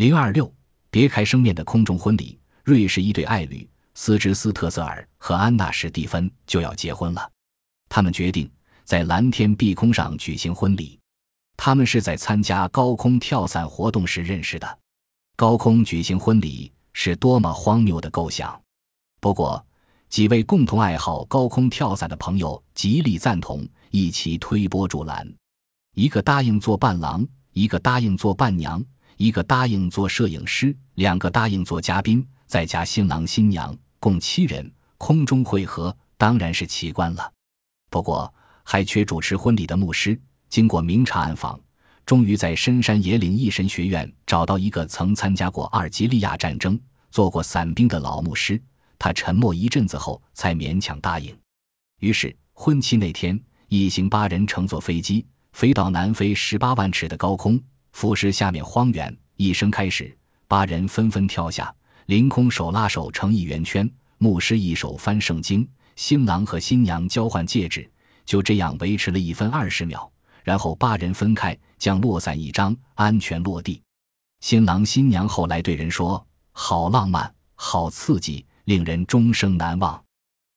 零二六，别开生面的空中婚礼。瑞士一对爱侣斯芝斯特泽尔和安娜史蒂芬就要结婚了，他们决定在蓝天碧空上举行婚礼。他们是在参加高空跳伞活动时认识的。高空举行婚礼是多么荒谬的构想！不过，几位共同爱好高空跳伞的朋友极力赞同，一起推波助澜。一个答应做伴郎，一个答应做伴娘，一个答应做摄影师，两个答应做嘉宾，再加新郎新娘，共七人。空中会合当然是奇观了。不过，还缺主持婚礼的牧师。经过明察暗访，终于在深山野岭一神学院找到一个曾参加过阿尔及利亚战争、做过伞兵的老牧师。他沉默一阵子后，才勉强答应。于是，婚期那天，一行八人乘坐飞机飞到南非十八万尺的高空，俯视下面荒原。一声开始，八人纷纷跳下，凌空手拉手成一圆圈。牧师一手翻圣经，新郎和新娘交换戒指，就这样维持了一分二十秒。然后八人分开，将落伞一张，安全落地。新郎新娘后来对人说：“好浪漫，好刺激，令人终生难忘。”